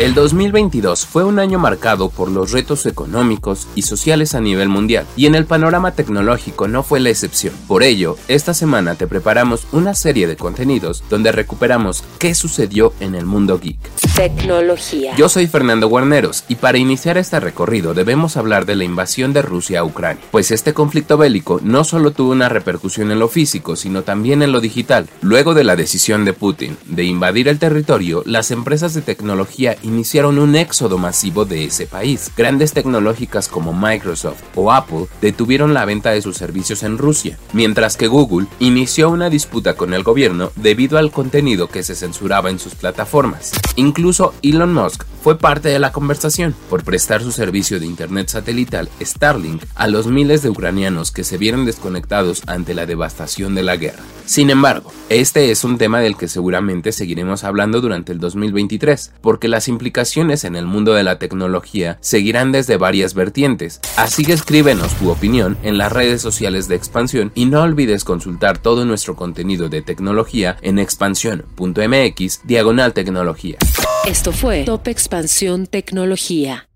El 2022 fue un año marcado por los retos económicos y sociales a nivel mundial, y en el panorama tecnológico no fue la excepción. Por ello, esta semana te preparamos una serie de contenidos donde recuperamos qué sucedió en el mundo geek. Tecnología. Yo soy Fernando Guarneros, y para iniciar este recorrido debemos hablar de la invasión de Rusia a Ucrania, pues este conflicto bélico no solo tuvo una repercusión en lo físico, sino también en lo digital. Luego de la decisión de Putin de invadir el territorio, las empresas de tecnología iniciaron un éxodo masivo de ese país. Grandes tecnológicas como Microsoft o Apple detuvieron la venta de sus servicios en Rusia, mientras que Google inició una disputa con el gobierno debido al contenido que se censuraba en sus plataformas. Incluso Elon Musk fue parte de la conversación por prestar su servicio de Internet satelital Starlink a los miles de ucranianos que se vieron desconectados ante la devastación de la guerra. Sin embargo, este es un tema del que seguramente seguiremos hablando durante el 2023, porque las implicaciones en el mundo de la tecnología seguirán desde varias vertientes, así que escríbenos tu opinión en las redes sociales de Expansión y no olvides consultar todo nuestro contenido de tecnología en expansión.mx diagonal tecnología. Esto fue Top Expansión Tecnología.